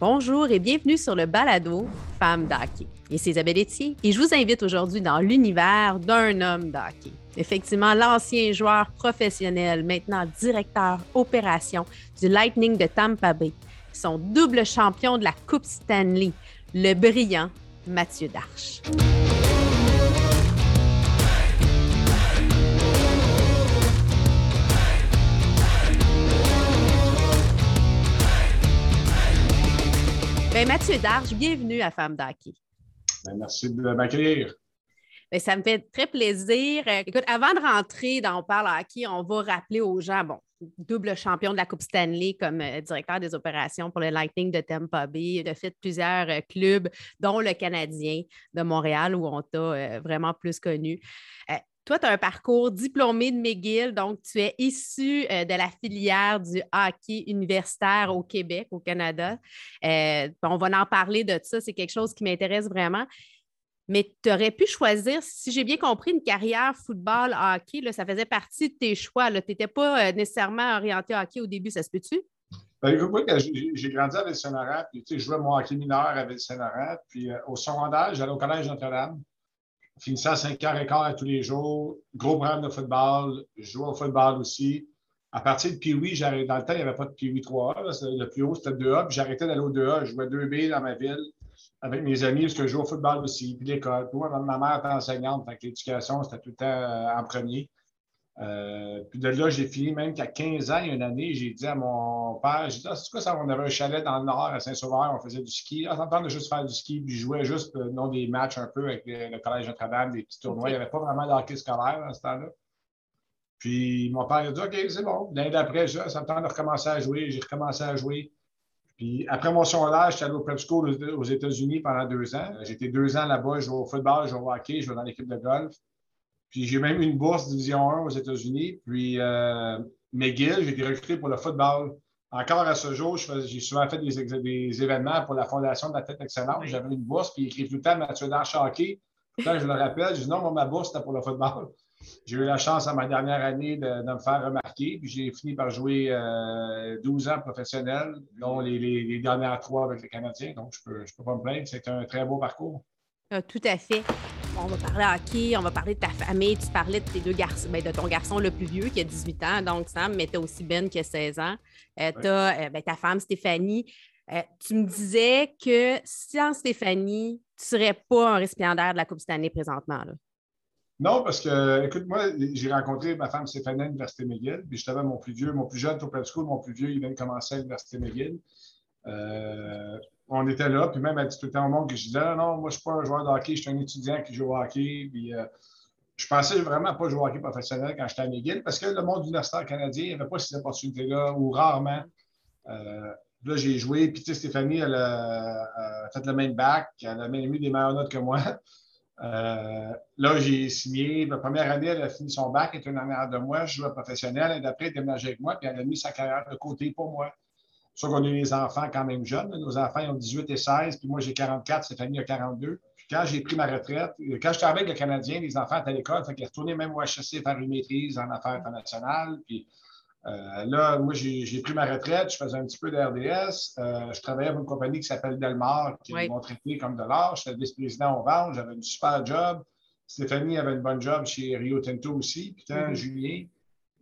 Bonjour et bienvenue sur le balado Femmes d'hockey. C'est Isabelle Etier et je vous invite aujourd'hui dans l'univers d'un homme d'hockey. Effectivement, l'ancien joueur professionnel, maintenant directeur opération du Lightning de Tampa Bay, son double champion de la Coupe Stanley, le brillant Mathieu Darche. Ben, Mathieu Darche, bienvenue à Femme d'Hockey. Ben, merci de m'accueillir. Ben, ça me fait très plaisir. Euh, écoute, avant de rentrer dans On parle hockey, on va rappeler aux gens, bon, double champion de la Coupe Stanley comme euh, directeur des opérations pour le Lightning de Tampa Bay, de fait plusieurs euh, clubs, dont le Canadien de Montréal, où on t'a vraiment plus connu. Toi, tu as un parcours diplômé de McGill, donc tu es issu euh, de la filière du hockey universitaire au Québec, au Canada. Euh, on va en parler de ça, c'est quelque chose qui m'intéresse vraiment. Mais tu aurais pu choisir, si j'ai bien compris, une carrière football, hockey, ça faisait partie de tes choix. Tu n'étais pas euh, nécessairement orienté hockey au début, ça se peut-tu? Ben, j'ai grandi avec Saint-Laurent, puis je jouais mon hockey mineur avec Saint-Laurent. Puis au secondaire, j'allais au Collège Notre-Dame finissais à 5h15 tous les jours, gros programme de football, je jouais au football aussi. À partir de Pee-Wee, dans le temps, il n'y avait pas de Pee-Wee 3A. Le plus haut, c'était 2A. Puis j'arrêtais d'aller au 2A. Je jouais 2B dans ma ville avec mes amis parce que je jouais au football aussi, puis l'école. Moi, ma mère était enseignante, donc l'éducation, c'était tout le temps euh, en premier. Euh, puis de là, j'ai fini même qu'à 15 ans, il y a une année, j'ai dit à mon père, j'ai dit, ah, c'est quoi ça? On avait un chalet dans le nord à Saint-Sauveur, on faisait du ski. Ah, ça de juste faire du ski, puis je jouais juste euh, non, des matchs un peu avec le, Collège Notre-Dame, des petits tournois. Il n'y avait pas vraiment de hockey scolaire à ce temps-là. Puis mon père a dit, OK, c'est bon. L'année d'après, ça, ça me tente de recommencer à jouer. J'ai recommencé à jouer. Puis après mon sondage, j'étais allé au prep school aux États-Unis pendant deux ans. J'étais deux ans là-bas, je jouais au football, je jouais au hockey, je jouais dans l'équipe de golf. Puis j'ai même eu une bourse Division 1 aux États-Unis. Puis euh, McGill, j'ai été recruté pour le football. Encore à ce jour, j'ai souvent fait des, événements pour la Fondation de la tête excellente. J'avais une bourse, puis il écrit tout le temps Mathieu Darchaké. Quand je le rappelle, je dis non, moi, ma bourse, c'était pour le football. J'ai eu la chance à ma dernière année de, me faire remarquer, puis j'ai fini par jouer 12 euh, ans professionnel, dont les, dernières trois avec les Canadiens. Donc, je ne peux, je peux pas me plaindre. C'est un très beau parcours. Ah, tout à fait. On va parler hockey, on va parler de ta famille. Tu parlais de tes deux garçons, ben, de ton garçon le plus vieux qui a 18 ans, donc Sam, mais tu as aussi Ben qui a 16 ans. Euh, tu as euh, ben, ta femme Stéphanie. Euh, tu me disais que sans Stéphanie, tu ne serais pas un récipiendaire de la Coupe Stanley présentement. Là. Non, parce que, écoute, moi, j'ai rencontré ma femme Stéphanie à l'Université McGill, puis j'étais mon plus vieux, mon plus jeune au School, mon plus vieux, il vient de commencer à l'Université McGill on était là, puis même elle dit tout le temps au monde que je disais non, moi je ne suis pas un joueur de hockey, je suis un étudiant qui joue au hockey. Puis, euh, je pensais vraiment pas jouer au hockey professionnel quand j'étais à McGill parce que le monde universitaire canadien n'avait pas ces opportunités-là ou rarement. Euh, là, j'ai joué, puis tu sais, Stéphanie, elle a, fait le même bac, elle a même eu des meilleures notes que moi. Euh, là, j'ai signé. La première année, elle a fini son bac, elle était une année de moi, je jouais professionnel, et d'après, elle déménageait avec moi, puis elle a mis sa carrière de côté pour moi. Soit qu'on a eu des enfants quand même jeunes. Nos enfants ils ont 18 et 16, puis moi j'ai 44, Stéphanie a 42. Puis quand j'ai pris ma retraite, euh, quand j'étais avec le Canadien, les enfants étaient à l'école, fait qu'ils retournaient même au HSC faire une maîtrise en affaires internationales. Puis euh, là, moi, j'ai pris ma retraite, je faisais un petit peu d'RDS. Euh, je travaillais pour une compagnie qui s'appelle Delmar, qui m'ont traité comme de l'art. J'étais vice-président au vente, j'avais un super job. Stéphanie avait une bonne job chez Rio Tinto aussi. Puis quand mm-hmm. juillet,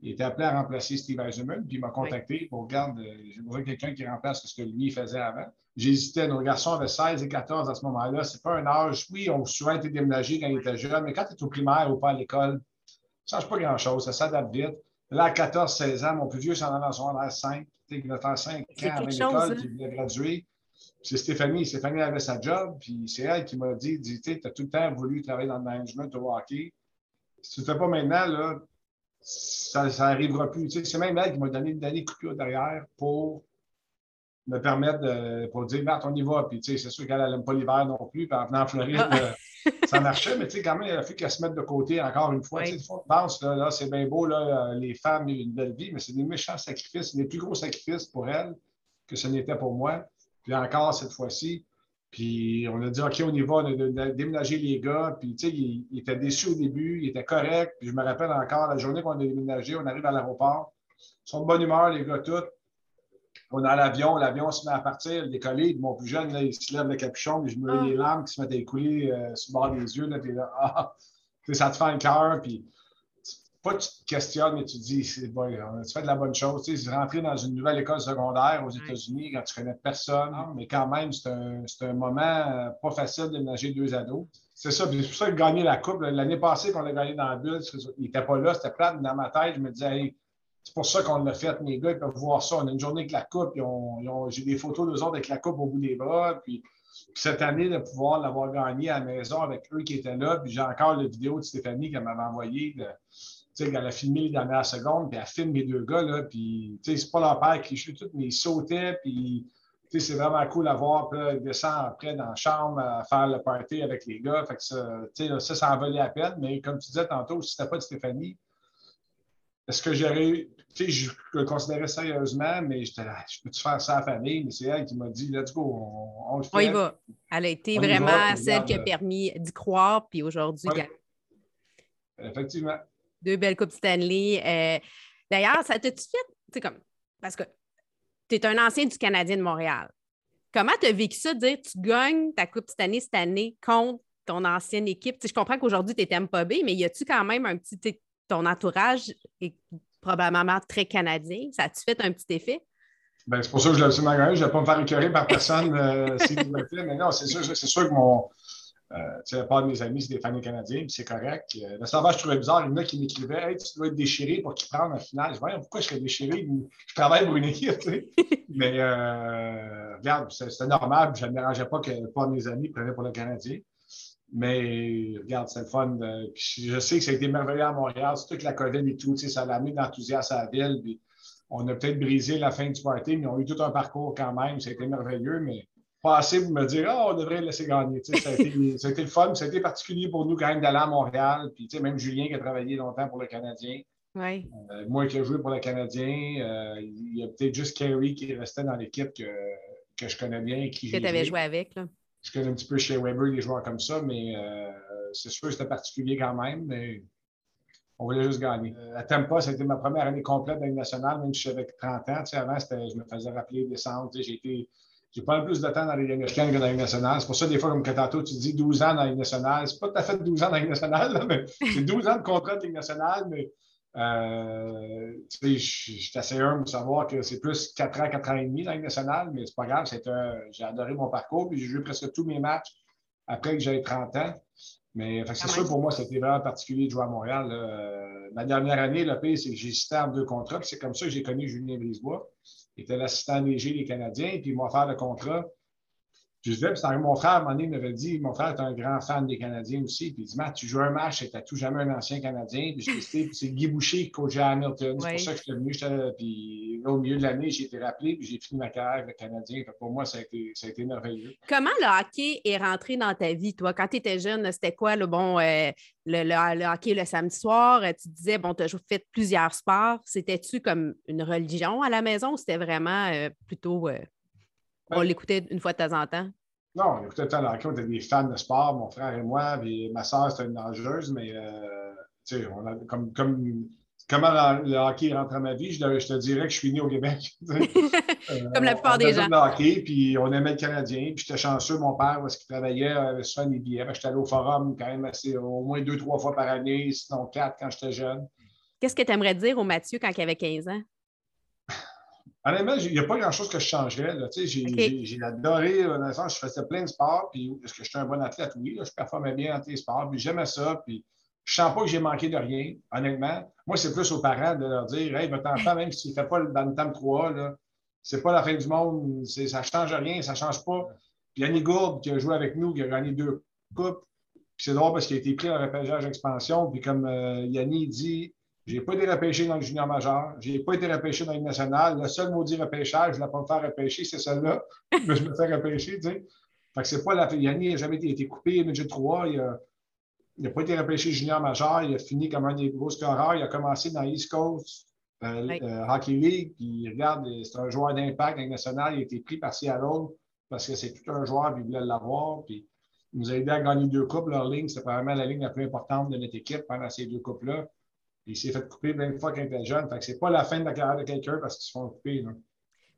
il était appelé à remplacer Steve Eisenman, puis il m'a contacté pour regarder, euh, j'ai besoin de quelqu'un qui remplace ce que lui faisait avant. J'hésitais, nos garçons avaient 16 et 14 à ce moment-là. C'est pas un âge, oui, on a souvent été déménagés quand ils étaient jeunes, mais quand tu es au primaire ou pas à l'école, ça ne change pas grand-chose, ça s'adapte vite. Là, à 14-16 ans, mon plus vieux s'en allait dans son âge 5. Il a fait 5 ans avec l'école, hein? il voulait graduer. C'est Stéphanie. Stéphanie avait sa job, puis c'est elle qui m'a dit, tu as tout le temps voulu travailler dans le management au hockey. Si tu ne fais pas maintenant, là, ça n'arrivera plus. c'est même elle qui m'a donné une dernière coupure derrière pour me permettre de pour dire, on y va. Puis, c'est sûr qu'elle n'aime pas l'hiver non plus. Puis, en venant en Floride, ah. euh, ça marchait, mais quand même, il a fallu qu'elle se mette de côté encore une fois. Oui. Tu pense, là, c'est bien beau, là, les femmes, une belle vie, mais c'est des méchants sacrifices, des plus gros sacrifices pour elle que ce n'était pour moi. Puis encore cette fois-ci, puis on a dit, OK, on y va, on a déménagé les gars. Puis, tu sais, il, était déçu au début, il était correct. Puis je me rappelle encore, la journée qu'on a déménagé, on arrive à l'aéroport. Ils sont de bonne humeur, les gars, tous. On est à l'avion, l'avion se met à partir, décoller. Mon plus jeune, là, il se lève le capuchon, je me mets les larmes qui se mettent à écouler euh, sur le bord des yeux. Là, là, ah, ça te fait un cœur. Puis, pas tu te questionnes, mais tu te dis, c'est bon, tu fais de la bonne chose. Tu sais, rentrer dans une nouvelle école secondaire aux États-Unis quand tu connais personne, mais quand même, c'est un, un, moment euh, pas facile de nager deux ados. C'est ça, c'est pour ça que gagner la Coupe. L'année passée, qu'on a gagné dans la bulle, il n'était pas là, c'était plate. Dans ma tête, je me disais, hey, c'est pour ça qu'on l'a fait, mes gars, ils peuvent voir ça. On a une journée avec la Coupe, j'ai des photos d'eux autres avec la Coupe au bout des bras. Puis, cette année, de pouvoir l'avoir gagné à la maison avec eux qui étaient là. Puis j'ai encore la vidéo de Stéphanie qu'elle m'avait envoyée. Elle a filmé les dernières secondes, puis elle filme mes deux gars. Là, puis c'est pas leur père qui joue tout, mais ils sautaient. Puis c'est vraiment cool à voir. Puis là, descend après dans la chambre à faire le party avec les gars. Fait que ça, ça, ça en valait la peine. Mais comme tu disais tantôt, si c'était pas de Stéphanie, est-ce que j'aurais tu sais, je le considérais sérieusement, mais j'étais là, je peux-tu faire ça à la famille? Mais c'est elle qui m'a dit, let's go, on, le fait. On y va. Elle a été vraiment celle qui a permis d'y croire, puis aujourd'hui, Effectivement. Deux belles Coupes Stanley. Euh, d'ailleurs, ça t'a-tu fait, tu comme, parce que tu es un ancien du Canadien de Montréal. Comment tu as vécu ça, de dire tu gagnes ta Coupe Stanley cette année contre ton ancienne équipe? je comprends qu'aujourd'hui, tu es pas B, mais y a-tu quand même un petit. Ton entourage est probablement très canadien? Ça a-tu fait un petit effet? Ben, c'est pour ça que je l'ai absolument gagné. Je ne vais pas me faire écœurer par personne euh, si vous le Mais non, c'est sûr, sûr que mon. Euh, tu sais, la part de mes amis, c'est des fans canadiens, puis c'est correct. Euh, le sauvage, je trouvais bizarre. Il y en a qui m'écrivaient Hey, tu dois être déchiré pour qu'il prenne la finale. Je me pourquoi je serais déchiré Je travaille pour une équipe, tu sais? Mais euh, regarde, c'était normal. Je ne me dérangeais pas que pas de mes amis prenaient pour le Canadien. Mais regarde, c'est le fun. je sais que ça a été merveilleux à Montréal, surtout que la COVID et tout, ça a mis d'enthousiasme à la ville. on a peut-être brisé la fin du party, mais on a eu tout un parcours quand même. Ça a été merveilleux, mais pas assez pour me dire oh, on devrait le laisser gagner. Ça a, été, ça a, été, le fun. Ça a été particulier pour nous quand même d'aller à Montréal. Puis même Julien qui a travaillé longtemps pour le Canadien. Oui. Euh, moi qui ai joué pour le Canadien, euh, il y a peut-être juste Kerry qui restait dans l'équipe que, que je connais bien. Qui que tu avais joué avec. Là je connais un petit peu chez Weber des joueurs comme ça, mais euh, c'est sûr que c'était particulier quand même, mais on voulait juste gagner. Euh, à Tampa, été ma première année complète dans nationale, même si j'avais 30 ans. avant, je me faisais rappeler des centres. J'ai été. J'ai pas plus de temps dans les américaines que dans les nationales. C'est pour ça, des fois, comme tantôt, tu dis 12 ans dans les nationales. C'est pas tout à fait 12 ans dans les nationales, mais c'est 12 ans de contrat de Ligue nationale, mais euh, je suis assez humble de savoir que c'est plus 4 ans, 4 ans et demi dans la nationale, mais c'est pas grave. J'ai adoré mon parcours, puis j'ai joué presque tous mes matchs après que j'avais 30 ans. Mais c'est sûr pour moi, c'était vraiment particulier de jouer à Montréal. Ma dernière année, le pays, c'est que j'ai cité en deux contrats, puis c'est comme ça que j'ai connu Julien Brisebois. Était l'assistant léger des Canadiens, puis il m'a offert le contrat. Je disais, puis mon frère, à un moment donné, m'avait dit, mon frère est un grand fan des Canadiens aussi. Puis il dit, Matt, tu joues un match et tu tout jamais un ancien Canadien. Puis c'est Guy Boucher qui coachait à Hamilton. C'est pour ça que je suis venu. Puis là, au milieu de l'année, j'ai été rappelé, puis j'ai fini ma carrière avec le Canadien. pour moi, ça a, été, ça a été merveilleux. Comment le hockey est rentré dans ta vie, toi? Quand tu étais jeune, c'était quoi le bon euh, le, hockey le samedi soir? Tu disais, bon, tu as fait plusieurs sports. C'était-tu comme une religion à la maison ou c'était vraiment euh, plutôt. Euh, on l'écoutait une fois de temps en temps? Non, on écoutait tout le temps On était des fans de sport, mon frère et moi. Puis ma soeur, c'était une nageuse, mais euh, tu sais, on a, comme, comme, comment le hockey rentre dans ma vie, je, te dirais que je suis né au Québec. comme la plupart des gens. Le hockey, puis on aimait le Canadien. Puis j'étais chanceux, mon père, parce qu'il travaillait, avait souvent des billets. J'étais allé au forum quand même assez, au moins deux, trois fois par année, sinon quatre quand j'étais jeune. Qu'est-ce que tu aimerais dire au Mathieu quand il avait 15 ans? Honnêtement, il n'y a pas grand-chose que je changerais. J'ai adoré, dans le sens, je faisais plein de sports, puis parce que j'étais un bon athlète, oui, je performais bien dans tes sports, puis j'aimais ça, puis je ne sens pas que j'ai manqué de rien, honnêtement. Moi, c'est plus aux parents de leur dire Hey, votre enfant, même s'il ne fait pas dans le temps 3, c'est pas la fin du monde, ça ne change rien, ça ne change pas. Puis Yannick Gourde, qui a joué avec nous, qui a gagné deux coupes, puis c'est drôle parce qu'il a été pris en repêchage expansion, puis comme euh, Yannick dit, je n'ai pas été repêché dans le junior majeur. Je n'ai pas été repêché dans le national. Le seul maudit repêchage, je ne l'ai pas me faire repêcher, c'est celui-là. Mais je me fais repêcher, tu sais. Fait que c'est pas la. Yannick n'a jamais été, coupé, midget 3. Il n'a pas été repêché junior majeur. Il a fini comme un des gros scoreurs. Il a commencé dans East Coast euh, euh, Hockey League. Puis regarde, c'est un joueur d'impact national. Il a été pris par Seattle parce que c'est tout un joueur, puis il voulait l'avoir. Puis il nous a aidé à gagner deux coupes. Leur ligne, c'était probablement la ligne la plus importante de notre équipe pendant ces deux coupes-là il s'est fait couper de fois quand il était jeune. Fait que c'est pas la fin de la carrière de quelqu'un parce qu'ils se font couper.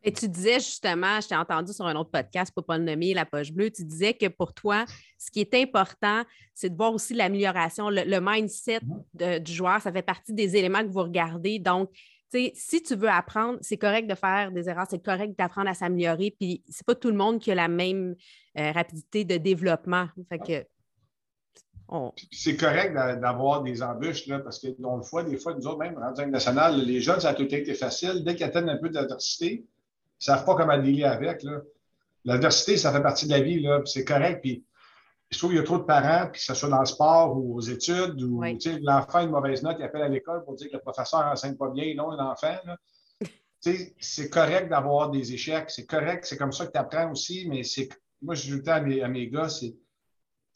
Et tu disais justement, je t'ai entendu sur un autre podcast, pour pas le nommer, La Poche Bleue, tu disais que pour toi, ce qui est important, c'est de voir aussi l'amélioration, le, mindset mm-hmm. du joueur. Ça fait partie des éléments que vous regardez. Donc, si tu veux apprendre, c'est correct de faire des erreurs, c'est correct d'apprendre à s'améliorer. Puis, c'est pas tout le monde qui a la même euh, rapidité de développement. Fait que c'est correct d'avoir des embûches, là, parce que on le voit des fois, nous autres, même en national, les jeunes, ça a tout été facile. Dès qu'ils atteignent un peu d'adversité, ils ne savent pas comment dealer avec. L'adversité, ça fait partie de la vie, c'est correct. Puis, je trouve qu'il y a trop de parents, que ce soit dans le sport ou aux études, ou l'enfant a une mauvaise note, il appelle à l'école pour dire que le professeur n'enseigne pas bien, non, l'enfant. c'est correct d'avoir des échecs, c'est correct, c'est comme ça que tu apprends aussi, mais c'est moi, je dis à mes, à mes gars, c'est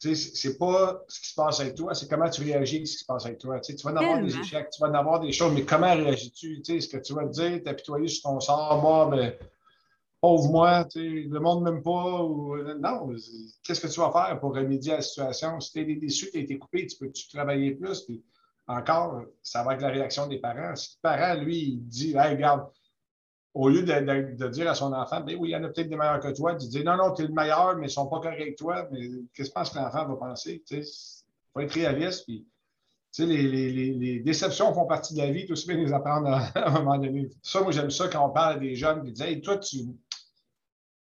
c'est pas ce qui se passe avec toi, c'est comment tu réagis à ce qui se passe avec toi. tu vas en avoir des échecs, tu vas en avoir des choses, mais comment réagis-tu? Est-ce que tu vas te dire, t'apitoyer sur ton sort, moi, ben, pauvre moi, le monde ne m'aime pas. Ou... Non, qu'est-ce que tu vas faire pour remédier à la situation? Si tu es déçu, tu as été coupé, tu peux-tu travailler plus? Puis encore, ça va être la réaction des parents. Si le parent, lui, il dit, hey, regarde, au lieu de, dire à son enfant, ben oui, il y en a peut-être des meilleurs que toi, tu dis non, non, tu es le meilleur, mais ils ne sont pas corrects avec toi. Mais qu'est-ce que tu penses que l'enfant va penser? Il faut être réaliste. Puis, les, les, déceptions font partie de la vie, tout aussi bien les apprendre à, un moment donné. Ça, moi, j'aime ça quand on parle à des jeunes qui disent Hey, toi, tu,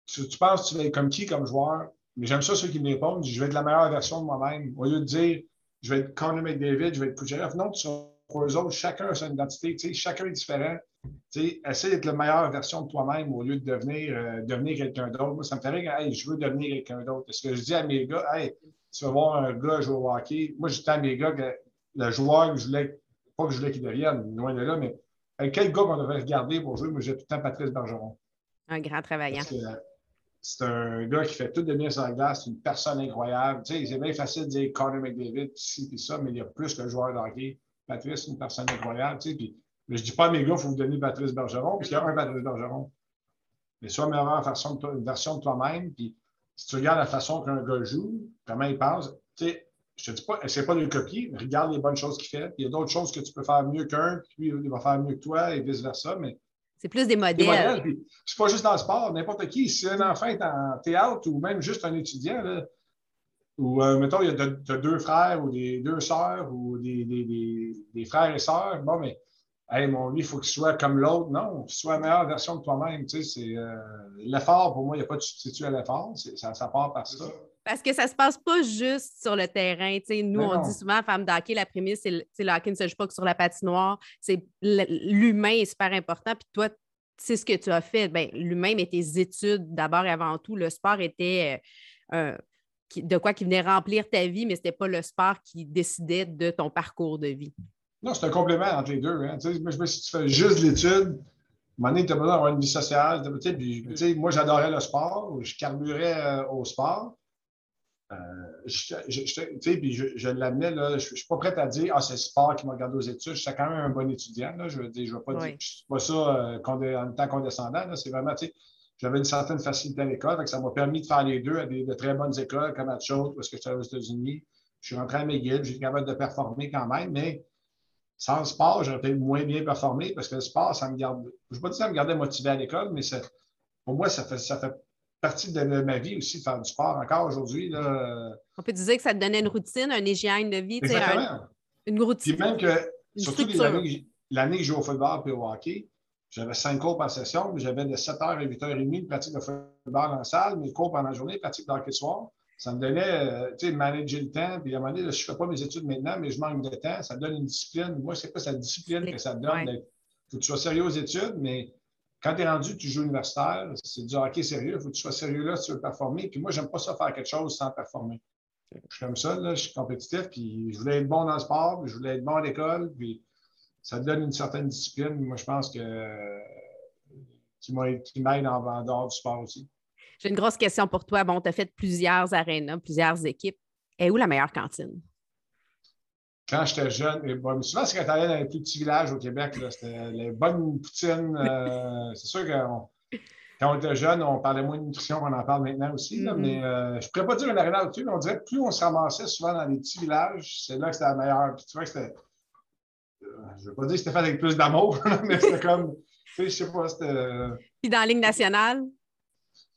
tu, penses que tu vas être comme qui comme joueur? Mais j'aime ça ceux qui me répondent Je vais être la meilleure version de moi-même. Au lieu de dire Je vais être Conor McDavid, je vais être Kucherov. Non, tu seras pour eux autres, chacun a son identité, chacun est différent. Essaie d'être la meilleure version de toi-même au lieu de devenir, euh, devenir quelqu'un d'autre. Moi, ça me fait rire, hey, je veux devenir quelqu'un d'autre. Est-ce que je dis à mes gars, hey, tu vas voir un gars jouer au hockey? Moi, je dis à mes gars que le joueur que je voulais, pas que je voulais qu'il devienne, loin de là, mais quel gars qu'on devrait regarder pour jouer? Moi, j'ai tout le temps Patrice Bergeron. Un grand travaillant. C'est un gars qui fait tout de bien sur la glace, une personne incroyable. Tu sais, c'est bien facile de dire Connor McDavid, ci et ça, mais il y a plus que le joueur de hockey. Patrice, une personne incroyable. Tu sais, puis, mais je ne dis pas à mes gars, il faut vous donner Patrice Bergeron, parce qu'il y a un Patrice Bergeron. Mais sois meilleure de, une version de toi-même. Puis si tu regardes la façon qu'un gars joue, comment il pense, tu sais, je ne te dis pas, essaie pas de le copier, regarde les bonnes choses qu'il fait. Puis il y a d'autres choses que tu peux faire mieux qu'un, puis lui, il va faire mieux que toi et vice-versa. Mais c'est plus des modèles. modèles c'est pas juste dans le sport, n'importe qui. Si un enfant est en théâtre ou même juste un étudiant, là, ou, euh, mettons, il y a deux frères ou des deux sœurs ou des, des, des, frères et sœurs. Bon, mais, hey, mon lui, il faut qu'il soit comme l'autre. Non, soit la meilleure version de toi-même. Tu sais, euh, l'effort, pour moi, il n'y a pas de substitut à l'effort. Ça, ça part par ça. Parce que ça ne se passe pas juste sur le terrain. sais nous, on dit souvent, femme d'hockey, la prémisse, c'est le hockey ne se joue pas que sur la patinoire. C'est l'humain est super important. Puis toi, c'est ce que tu as fait. Ben, l'humain, mais tes études d'abord et avant tout. Le sport était euh, de quoi qui venait remplir ta vie, mais ce n'était pas le sport qui décidait de ton parcours de vie. Non, c'est un complément entre les deux. Hein. Tu sais, si tu fais juste l'étude, à un moment tu as besoin d'avoir une vie sociale. Tu sais, moi, j'adorais le sport, je carburais euh, au sport. Euh, je, je, puis je, l'amenais, je ne suis pas prêt à dire Ah, c'est le sport qui m'a gardé aux études. Je suis quand même un bon étudiant. Là. Je ne veux pas dire, je suis pas ça euh, en étant condescendant. C'est vraiment, tu sais, j'avais une certaine facilité à l'école. Ça m'a permis de faire les deux à des, de très bonnes écoles comme à Chaude, parce que j'étais aux États-Unis. Je suis rentré à McGill, été capable de performer quand même, mais sans le sport, j'aurais peut-être moins bien performé parce que le sport, ça me garde. Je ne pas dire que ça me gardait motivé à l'école, mais pour moi, ça fait, ça fait partie de ma vie aussi de faire du sport encore aujourd'hui. On peut dire que ça te donnait une routine, un hygiène de vie. Exactement. une routine. Puis même que, surtout l'année que je joue au football et au hockey, j'avais cinq cours par session, mais j'avais de 7h à 8h30 de pratique de football en salle, mes cours pendant la journée, pratique de hockey soir. Ça me donnait, euh, tu sais, manager le temps. Puis à un moment donné, je ne fais pas mes études maintenant, mais je manque de temps. Ça donne une discipline. Moi, c'est pas cette discipline que ça donne? Il faut que tu sois sérieux aux études, mais quand tu es rendu, tu joues universitaire, c'est du hockey sérieux. Il faut que tu sois sérieux là si tu veux performer. Puis moi, j'aime pas ça faire quelque chose sans performer. Je suis comme ça, là, je suis compétitif, puis je voulais être bon dans le sport, puis je voulais être bon à l'école, puis ça donne une certaine discipline. Moi, je pense que qui m'aide en, dehors du sport aussi. J'ai une grosse question pour toi. Bon, tu as fait plusieurs arénas, plusieurs équipes. Et où la meilleure cantine? Quand j'étais jeune, et bon, souvent, c'est quand tu dans les plus petits villages au Québec, c'était les bonnes poutines. Euh, c'est sûr que quand on était jeune, on parlait moins de nutrition qu'on en parle maintenant aussi, mm-hmm. mais euh, je ne pourrais pas dire une aréna au-dessus, mais on dirait que plus on se ramassait souvent dans les petits villages, c'est là que c'était la meilleure. Puis tu vois que c'était je ne veux pas dire que c'était fait avec plus d'amour, mais c'était comme, tu sais, je sais pas, c'était. Puis dans la Ligue nationale,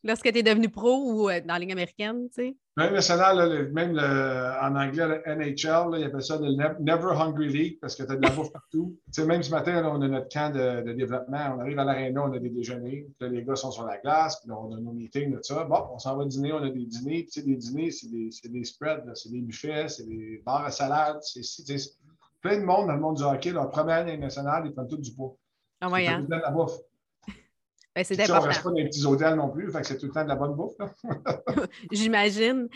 lorsque tu es devenu pro ou euh, dans la Ligue américaine, tu sais? Même national, même en anglais, le NHL, ils appellent ça le Never Hungry League parce que tu as de la bouffe partout. Tu sais, même ce matin, on a notre camp de, développement. On arrive à l'aréna, on a des déjeuners. Puis là, les gars sont sur la glace. Puis là, on a nos meetings, tout ça. Bon, on s'en va dîner, on a des dîners. Puis, tu sais, des dîners, c'est des, des, spreads, c'est des buffets, c'est des bars à salade. C'est plein de monde dans le monde du hockey. Leur première année nationale, ils prennent tout du poids. Ah, ouais, hein? de la bouffe. Ben, c'est important. On ne reste pas dans les petits hôtels non plus, fait que c'est tout le temps de la bonne bouffe. J'imagine.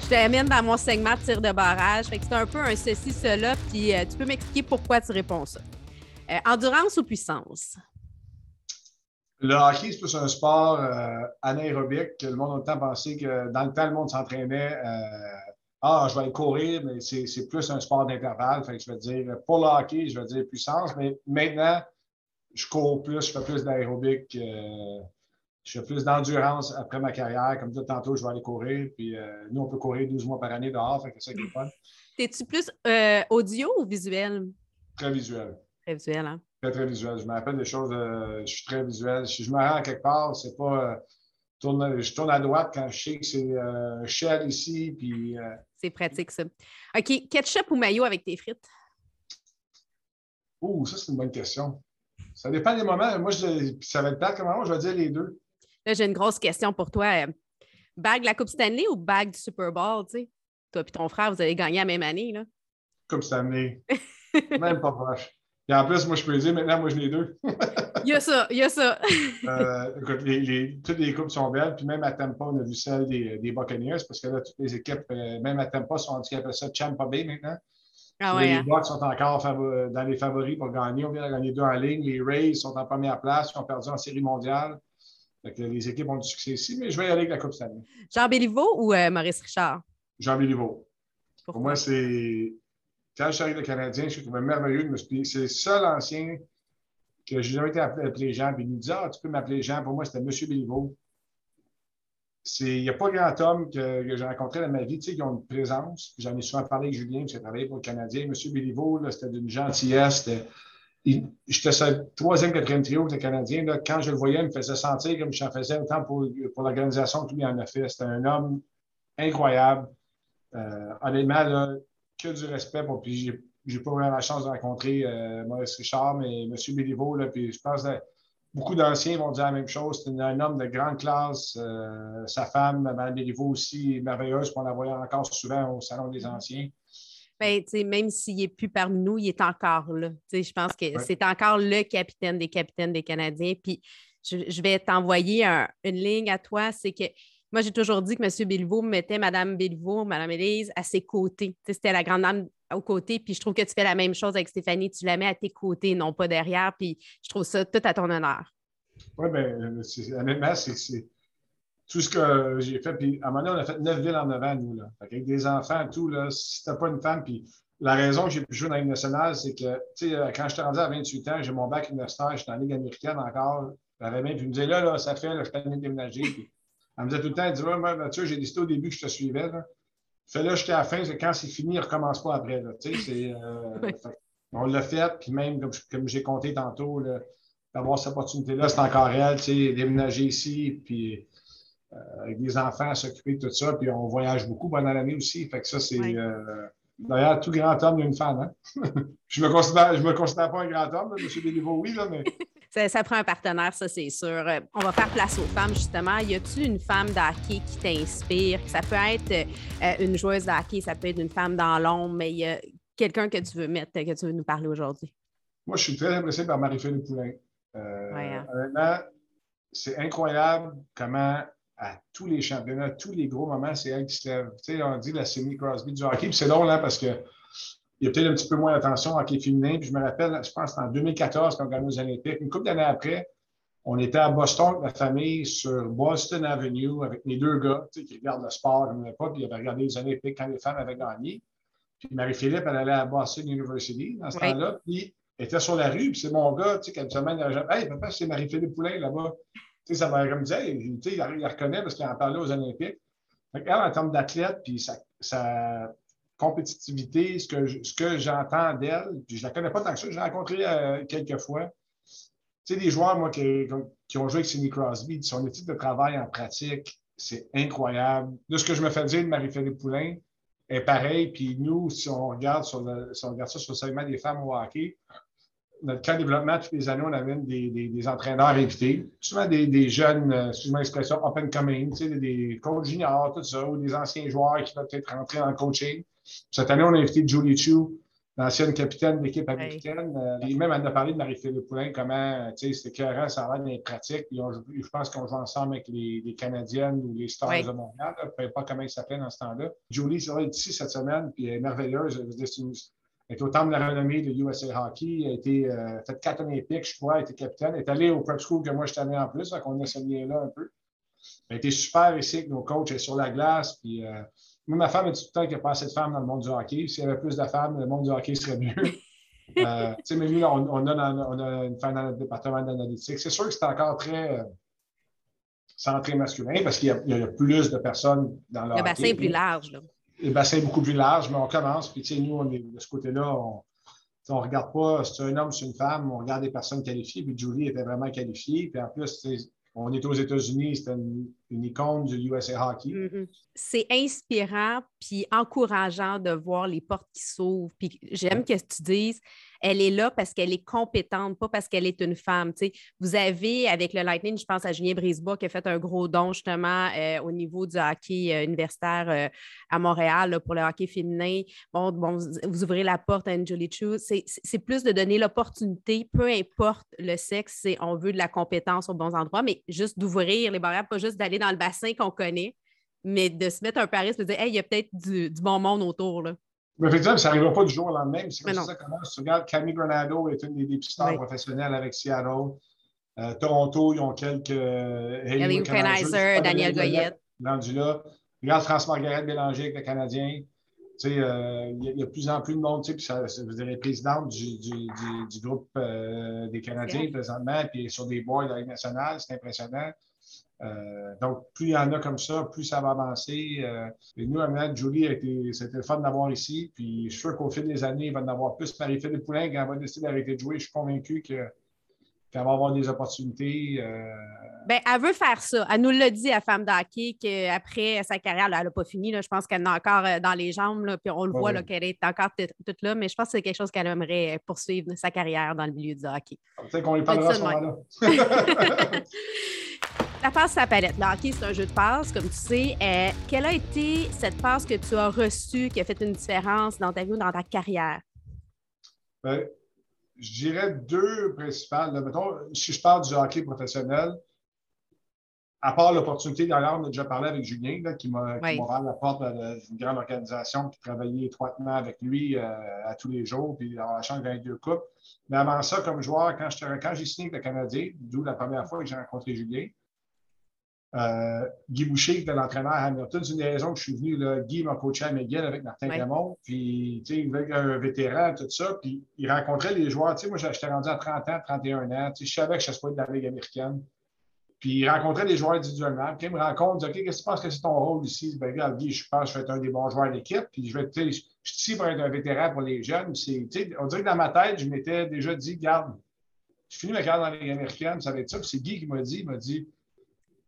Je t'amène dans mon segment de tir de barrage. Fait que c'est un peu un ceci, cela, puis euh, tu peux m'expliquer pourquoi tu réponds ça. Euh, endurance ou puissance? Le hockey, c'est plus un sport euh, anaérobique. Le monde a le temps pensé que dans le temps, le monde s'entraînait. ah, je vais aller courir, mais c'est plus un sport d'intervalle. Fait que je vais dire, pour le hockey, je vais dire puissance. Mais maintenant, je cours plus, je fais plus d'aérobic, euh, je fais plus d'endurance après ma carrière. Comme tout tantôt, je vais aller courir. Puis euh, nous, on peut courir 12 mois par année dehors, fait que c'est ça qui est fun. T'es-tu plus euh, audio ou visuel? Très visuel. Très visuel, hein? Très, très visuel. Je me rappelle des choses, je suis très visuel. Si je me rends à quelque part, c'est pas. Tourne, je tourne à droite quand je sais que c'est Shell ici. Puis, C'est pratique, ça. OK. Ketchup ou maillot avec tes frites? Ouh, ça, c'est une bonne question. Ça dépend des moments. Moi, je, ça va être pas comment je vais dire les deux. Là, j'ai une grosse question pour toi. Bag de la Coupe Stanley ou bag du Super Bowl, tu sais? Toi et ton frère, vous avez gagné la même année, là. Coupe Stanley. même pas proche. Et en plus, moi, je peux dire, maintenant, moi, je les deux. il y a ça, il y a ça. euh, écoute, les, toutes les coupes sont belles. Puis même à Tampa, on a vu celle des, des Buccaneers, parce que là, toutes les équipes, euh, même à Tampa, sont handicapées ça Champa Bay maintenant. Ah les hein? Bucks sont encore dans les favoris pour gagner. On vient de gagner deux en ligne. Les Rays sont en première place. Ils ont perdu en série mondiale. les équipes ont du succès ici, mais je vais y aller avec la Coupe Stanley. Jean Béliveau ou euh, Maurice Richard? Jean Béliveau. Pour moi, c'est. Quand je suis arrivé le Canadien, je trouvais merveilleux. C'est le seul ancien que j'ai jamais été appelé Jean. Puis il nous dit Ah, tu peux m'appeler Jean. Pour moi, c'était M. Béliveau il n'y a pas grand homme que, j'ai rencontré dans ma vie qui ont une présence. J'en ai souvent parlé avec Julien, qui a travaillé pour le Canadien. M. Béliveau, c'était d'une gentillesse. J'étais sur le troisième, quatrième trio le Canadien. Quand je le voyais, il me faisait sentir comme j'en faisais autant pour, pour l'organisation que lui en a fait. C'était un homme incroyable. Euh, honnêtement, que du respect. Pour, puis j'ai pas vraiment la chance de rencontrer euh, Maurice Richard, mais M. Béliveau, là, puis je pense que Beaucoup d'anciens vont dire la même chose. C'est un homme de grande classe. Euh, sa femme, Mme Béliveau aussi, est merveilleuse. On la voyait encore souvent au Salon des Anciens. Bien, même s'il n'est plus parmi nous, il est encore là. je pense que c'est encore le capitaine des capitaines des Canadiens. Puis je, vais t'envoyer une ligne à toi. C'est que moi, j'ai toujours dit que M. Béliveau mettait Mme Béliveau, Mme Élise à ses côtés. C'était la grande dame aux côtés. Puis je trouve que tu fais la même chose avec Stéphanie. Tu la mets à tes côtés, non pas derrière. Puis je trouve ça tout à ton honneur. Oui, bien, honnêtement, c'est tout ce que j'ai fait. Puis à un moment donné, on a fait neuf villes en avant, nous. Là. avec des enfants, tout. Là, si tu n'as pas une femme, puis la raison que j'ai pu jouer dans la Ligue nationale, c'est que, tu sais, quand je suis rendu à 28 ans, j'ai mon bac universitaire, j'étais en Ligue américaine encore. J'avais même, puis me disait, là, là, ça fait, je suis en déménager. Puis, elle me disait tout le temps, elle dit, ouais, Mathieu, j'ai décidé au début que je te suivais. Là. Fais-le jusqu'à la fin, quand c'est fini, il ne recommence pas après. Là, euh, on l'a fait, puis même, comme, j'ai compté tantôt, d'avoir cette opportunité-là, c'est encore réel, déménager ici, puis euh, avec des enfants, s'occuper de tout ça, puis on voyage beaucoup pendant l'année aussi. Fait que ça, c'est. Euh, d'ailleurs, tout grand homme, il y a une femme. Hein? je ne me, considère, je me considère pas un grand homme, M. Béliveau, oui, là, mais ça, prend un partenaire, ça, c'est sûr. Euh, on va faire place aux femmes, justement. Y a-t-il une femme d'hockey qui t'inspire? Ça peut être euh, une joueuse d'hockey, ça peut être une femme dans l'ombre, mais il y a quelqu'un que tu veux mettre, que tu veux nous parler aujourd'hui? Moi, je suis très impressionné par Marie-Philippe Poulain. Euh, hein. C'est incroyable comment à tous les championnats, à tous les gros moments, c'est elle qui se lève. Tu sais, on dit la semi-Crosby du hockey, puis c'est drôle, là, parce que il y a peut-être un petit peu moins d'attention hockey féminin. Puis je me rappelle, je pense que en 2014, quand on gagne aux Olympiques, une couple d'années après, on était à Boston avec ma famille sur Boston Avenue avec mes deux gars qui regardent le sport comme pas, puis ils avaient regardé les Olympiques quand les femmes avaient gagné. Puis Marie-Philippe, elle allait à Boston University dans ce temps-là, puis elle était sur la rue, puis c'est mon gars, tu sais, semaine, il avait Hey, papa, c'est Marie-Philippe Poulain là-bas. Tu sais, ça m'a comme dit, tu sais, il la reconnaît parce qu'il en parlait aux Olympiques. elle, en termes d'athlète, puis ça, ça compétitivité, ce que, j'entends d'elle, puis je la connais pas tant que ça, je l'ai rencontrée euh, quelques fois. sais, des joueurs, moi, qui, qui, ont joué avec Sidney Crosby, son éthique de travail en pratique, c'est incroyable. De ce que je me fais dire de Marie-Philippe Poulain est pareil. Puis nous, si on regarde, sur le, si on regarde ça sur le segment des femmes au hockey, notre camp de développement, toutes les années, on amène des, des, entraîneurs invités, souvent des, des jeunes, euh, excuse-moi l'expression, open coming, tu des coachs juniors, tout ça, ou des anciens joueurs qui veulent peut-être rentrer dans le coaching. Cette année, on a invité Julie Chu, l'ancienne capitaine de l'équipe américaine. Euh, et même, elle a parlé de Marie-Philippe Poulin, comment, sais, c'était clair, ça a l'air d'être pratique. Puis je pense qu'on joue ensemble avec les, les Canadiennes ou les Stars de Montréal, peu importe comment ils s'appellent dans ce temps-là. Julie, vrai, ici cette semaine, puis elle est merveilleuse. Elle est au temple de la renommée de USA Hockey. Elle a été euh, fait quatre Olympiques, je crois. Elle était capitaine. Elle est allée au prep school que moi, je allé en plus. Donc, on a ce lien-là un peu. Elle a été super ici avec nos coachs. Elle est sur la glace. Puis, euh, moi, ma femme dit tout le temps qu'il n'y a pas assez de femmes dans le monde du hockey. S'il y avait plus de femmes, le monde du hockey serait mieux. euh, mais nous, on, on, a on, a une femme dans notre département d'analytique. C'est sûr que c'est encore très euh, centré masculin parce qu'il y, y, a plus de personnes dans le, le hockey. Le bassin est plus large. Là le bassin est beaucoup plus large, mais on commence. Puis, tu sais, nous, on est, de ce côté-là, on ne regarde pas si c'est un homme, c'est une femme, on regarde des personnes qualifiées. Puis, Julie était vraiment qualifiée. Puis, en plus, on est aux États-Unis, c'est une, une, icône du USA Hockey. Mm -hmm. C'est inspirant puis encourageant de voir les portes qui s'ouvrent. Puis, j'aime que tu dises elle est là parce qu'elle est compétente, pas parce qu'elle est une femme. Vous avez, avec le Lightning, je pense à Julien Brisebois qui a fait un gros don justement euh, au niveau du hockey euh, universitaire euh, à Montréal là, pour le hockey féminin. Bon, bon, vous ouvrez la porte à Julie Chu. C'est plus de donner l'opportunité, peu importe le sexe, on veut de la compétence aux bons endroits, mais juste d'ouvrir les barrières, pas juste d'aller dans le bassin qu'on connaît, mais de se mettre un pari et de dire, hey, il y a peut-être du, du, bon monde autour. Là. Mais effectivement, ça n'arrivera pas du jour au lendemain. C'est comme ça ça commence. Tu regardes, Camille Granado est une des dépisteurs oui. professionnels avec Seattle. Euh, Toronto, ils ont quelques. Euh, Kanizer, Daniel Goyette. Rendu là. Regarde France-Margaret Bélanger avec le Canadien. Tu sais, euh, il y, y, a de plus en plus de monde, tu sais, puis ça, je présidente du, du, du, du groupe euh, des Canadiens présentement, puis sur des boards de la Ligue nationale, c'est impressionnant. Euh, donc, plus il y en a comme ça, plus ça va avancer. Euh, et nous, Amélie Julie, c'était le fun d'avoir ici. Puis, je suis sûr qu'au fil des années, il va en avoir plus. Marie-Philippe Poulin, quand elle va décider d'arrêter de jouer, je suis convaincu que qu'elle va avoir des opportunités. Euh... Bien, elle veut faire ça. Elle nous l'a dit à Femme d'Hockey qu'après sa carrière, elle n'a pas fini. Là. Je pense qu'elle en a encore dans les jambes. Là, puis on le ouais, voit ouais. qu'elle est encore toute là. Mais je pense que c'est quelque chose qu'elle aimerait poursuivre sa carrière dans le milieu du hockey. Peut-être qu'on lui parlera à ce moment-là. La passe à palette. Le hockey, c'est un jeu de passe, comme tu sais. Euh, quelle a été cette passe que tu as reçue qui a fait une différence dans ta vie ou dans ta carrière? Bien, je dirais deux principales. Là, mettons, si je parle du hockey professionnel, à part l'opportunité, d'ailleurs, on a déjà parlé avec Julien, là, qui m'a oui. ouvert la porte d'une grande organisation, qui travaillait étroitement avec lui euh, à tous les jours, puis avoir la chance de gagner deux coupes. Mais avant ça, comme joueur, quand j'ai signé avec le Canadien, d'où la première fois que j'ai rencontré Julien, euh, Guy Boucher, qui était l'entraîneur à Hamilton, c'est une des raisons que je suis venu. Là, Guy m'a coaché à McGill avec Martin oui. Raymond. Puis, tu sais, il voulait un vétéran, tout ça. Puis, il rencontrait les joueurs. Tu sais, moi, j'étais rendu à 30 ans, 31 ans. Tu sais, je savais que je ne pas de la Ligue américaine. Puis, il rencontrait les joueurs individuellement. Puis, il me rencontre, il dit OK, qu'est-ce que tu penses que c'est ton rôle ici? Ben, regarde, Guy, je pense que je vais être un des bons joueurs de l'équipe. Puis, je vais, tu sais, je suis ici pour être un vétéran pour les jeunes. Tu sais, on dirait que dans ma tête, je m'étais déjà dit, garde, je finis ma carrière dans la Ligue américaine, ça va être ça. Puis, c'est Guy qui m'a dit, il m'a dit,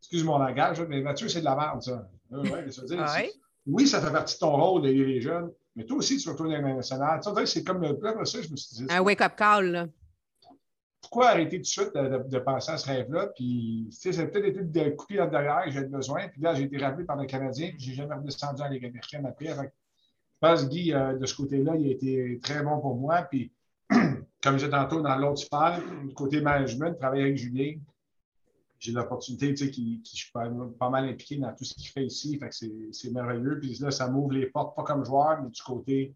excuse mon langage, mais Mathieu, c'est de la merde, ça. Ouais, ça dire, ouais? Oui, ça fait partie de ton rôle d'aider les jeunes, mais toi aussi, tu retournes dans national. Tu sais, c'est comme le plan, ça, je me suis dit. Un wake-up call, là. Pourquoi arrêter tout de suite de, de, de penser à ce rêve-là? Puis, tu sais, ça a peut-être été de couper en derrière que j'avais besoin. Puis là, j'ai été rappelé par le Canadien, puis j'ai jamais redescendu en Ligue américaine après. Fait, je pense que Guy, euh, de ce côté-là, il a été très bon pour moi. Puis, comme je disais tantôt, dans l'autre sphère, du côté management, travailler avec Julien, j'ai l'opportunité, tu sais, qui, qui, je suis pas, pas, mal impliqué dans tout ce qu'il fait ici. Fait que c'est merveilleux. Puis là, ça m'ouvre les portes, pas comme joueur, mais du côté,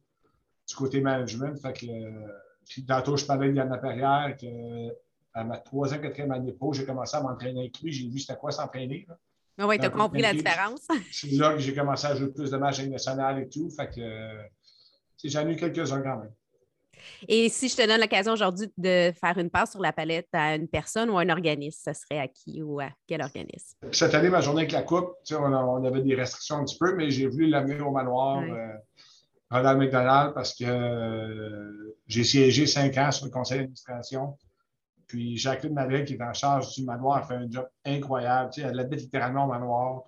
du côté management. Fait que, euh, puis tantôt, je parlais de Yann Perrière, que à ma troisième, quatrième année pro, j'ai commencé à m'entraîner avec lui. J'ai vu c'était quoi s'entraîner. Oui, tu as compris la différence. C'est là que j'ai commencé à jouer plus de matchs nationales et tout. Fait que, euh, j'en ai eu quelques-uns quand même. Et si je te donne l'occasion aujourd'hui de faire une passe sur la palette à une personne ou à un organisme, ce serait à qui ou à quel organisme? Cette année, ma journée avec la Coupe, on, on, avait des restrictions un petit peu, mais j'ai voulu l'amener au manoir oui. euh, Ronald McDonald parce que euh, j'ai siégé cinq ans sur le conseil d'administration. puis Jacqueline Madrid, qui est en charge du manoir, fait un job incroyable. Tu sais, elle habite littéralement au manoir.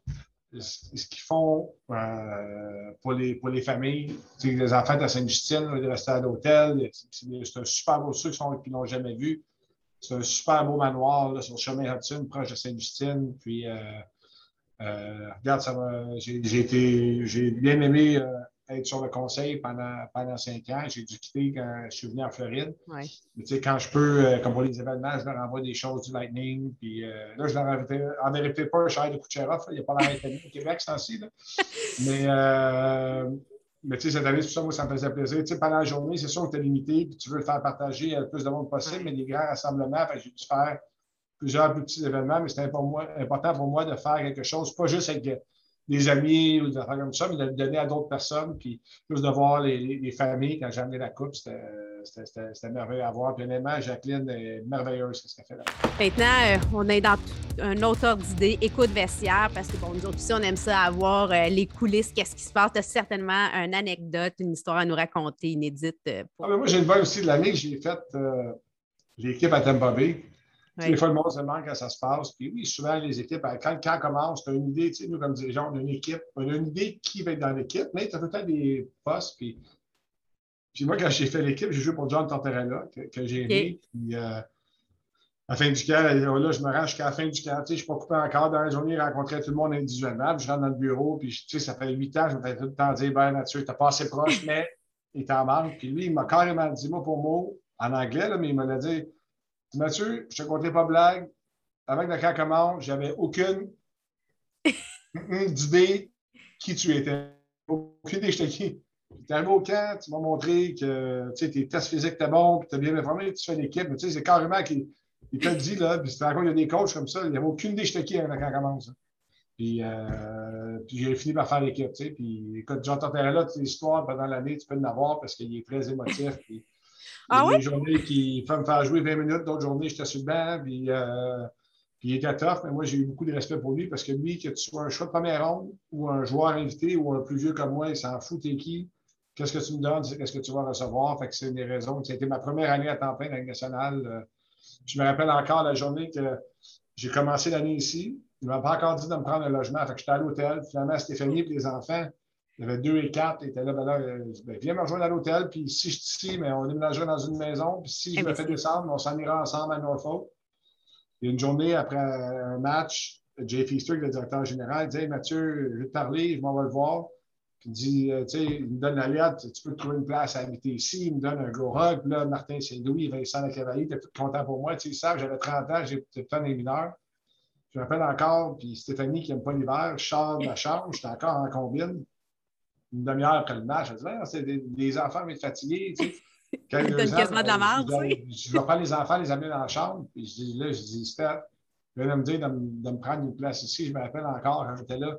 Ce qu'ils font euh, pour, les, pour les familles, tu sais, les enfants à Sainte-Justine, les restent à l'hôtel, c'est un super beau ceux qui ne jamais vu. C'est un super beau manoir sur le chemin Hudson, proche de Sainte-Justine. Puis, euh, euh, regarde, ça j'ai bien aimé euh, être sur le conseil pendant, pendant cinq ans. J'ai dû quitter quand je suis venu en Floride. Ouais. Mais tu sais, quand je peux, comme pour les événements, je leur envoie des choses du Lightning. Puis là, je leur en vérité pas un cher de Kucherov. Il n'y a pas l'arrêt au Québec, ce temps-ci. Mais mais tu sais, cette année, tout ça, moi, ça me faisait plaisir. Tu sais, pendant la journée, c'est sûr que tu es limité, puis tu veux le faire partager le plus de monde possible, mais des grands rassemblements, j'ai dû faire plusieurs petits événements, mais c'était important pour moi de faire quelque chose, pas juste avec des amis ou des affaires comme ça, mais de le donner à d'autres personnes, puis plus de voir les, familles quand j'ai amené la coupe, c'était merveilleux à voir. Puis honnêtement, Jacqueline est merveilleuse, ce qu'elle fait là. Maintenant, euh, on est dans un autre ordre d'idée, écoute vestiaire, parce que bon, nous autres aussi, on aime ça avoir euh, les coulisses, qu'est-ce qui se passe. Tu as certainement une anecdote, une histoire à nous raconter inédite. Euh, ah, moi, j'ai une bonne aussi de l'année que j'ai faite l'équipe à Tampa Bay. Des fois, le monde se demande quand ça se passe. Puis oui, souvent, les équipes, quand le camp commence, tu as une idée, tu sais, nous, comme dirigeants, on a une équipe, on a une idée qui va être dans l'équipe, mais tu as tout le temps des postes. Puis, puis moi, quand j'ai fait l'équipe, j'ai joué pour John Tortorella, que, que j'ai aimé. Puis euh, à la fin du camp, là, je me rends jusqu'à la fin du camp. Tu sais, je ne suis pas coupé encore dans la journée, rencontrer tout le monde individuellement. Puis je rentre dans le bureau, puis tu sais, ça fait huit ans, je me fais tout le temps dire, ben, Mathieu, tu n'es pas assez proche, mais il t'en manque. Puis lui, il m'a carrément dit mot pour mot, en anglais, là, mais il m'a dit Mathieu, je ne te comptais pas blague. Avec le camp commence, j'avais aucune idée qui tu étais. Aucune idée, j'étais qui. Tu es arrivé au camp, tu m'as montré que tes tests physiques étaient bons, tu as bien informé, tu fais l'équipe. Mais tu sais, c'est carrément qu'il t'a dit, là, puis c'est encore, il y a des coachs comme ça, il n'y avait aucune idée j'étais qui le camp commence. Puis, euh, puis j'ai fini par faire l'équipe. Puis écoute, j'entends là, tes histoires pendant l'année, tu peux en avoir parce qu'il est très émotif. Puis, ah il y a des journées qui me faire jouer 20 minutes, d'autres journées, j'étais sur le banc, puis, euh, puis il était tough, mais moi, j'ai eu beaucoup de respect pour lui parce que lui, que tu sois un choix de première ronde ou un joueur invité ou un plus vieux comme moi, il s'en fout, t'es qui? Qu'est-ce que tu me donnes, c'est qu'est-ce que tu vas recevoir. Fait que c'est une des raisons. C'était ma première année à temps plein dans nationale. Euh, je me rappelle encore la journée que j'ai commencé l'année ici. Il ne m'a pas encore dit de me prendre un logement. Fait que j'étais à l'hôtel. Finalement, Stéphanie et les enfants, il y avait deux et quatre, ils étaient là, ben là, euh, ben, viens me rejoindre à l'hôtel, puis si je suis ici, mais on déménagerait dans une maison, puis si je eh me fais descendre, on s'en ira ensemble à Norfolk. Et une journée après un match, Jay Feaster, le directeur général, dit Hey Mathieu, je vais te parler, je m'en vais le voir. Puis il dit, euh, tu sais, il me donne la lettre, tu peux trouver une place à habiter ici, il me donne un gros hug. Puis là, Martin Saint-Louis, Vincent Lacavalier, t'es tout content pour moi. Tu sais, ils savent, j'avais 30 ans, peut-être temps des mineurs. Je me rappelle encore, puis Stéphanie qui n'aime pas l'hiver, je sors de la chambre, j'étais encore en combine une demi-heure après le match, je dis, c'est des, enfants, mais fatigués, tu sais. quasiment de la. Je vais prendre les enfants, les amener dans la chambre, puis je dis, là, je dis, Steph, il vient de me dire de, de, me prendre une place ici. Je me rappelle encore quand j'étais là,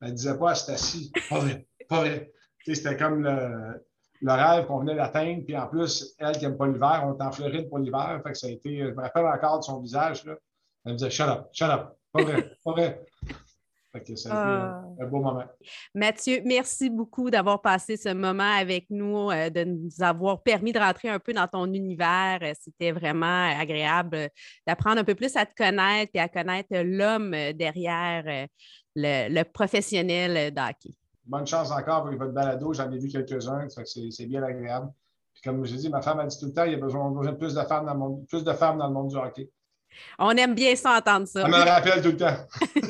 elle ne disait pas, c'est assis. Pas vrai, pas vrai. Tu sais, c'était comme le, le rêve qu'on venait d'atteindre, puis en plus, elle qui n'aime pas l'hiver, on est en Floride pour l'hiver, fait que ça a été, je me rappelle encore de son visage, là. Elle me disait, shut up, shut up. Pas vrai, pas vrai. Ah. un beau moment. Mathieu, merci beaucoup d'avoir passé ce moment avec nous, euh, de nous avoir permis de rentrer un peu dans ton univers. Euh, c'était vraiment agréable d'apprendre un peu plus à te connaître et à connaître l'homme derrière le, le professionnel d'hockey. Bonne chance encore pour votre balado. J'en ai vu quelques-uns. C'est bien agréable. comme je dis, ma femme a dit tout le temps, il y a besoin, de plus de femmes dans le monde, plus de femmes dans le monde du hockey. On aime bien ça entendre ça. Ça me rappelle tout le temps.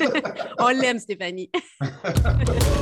On l'aime, Stéphanie.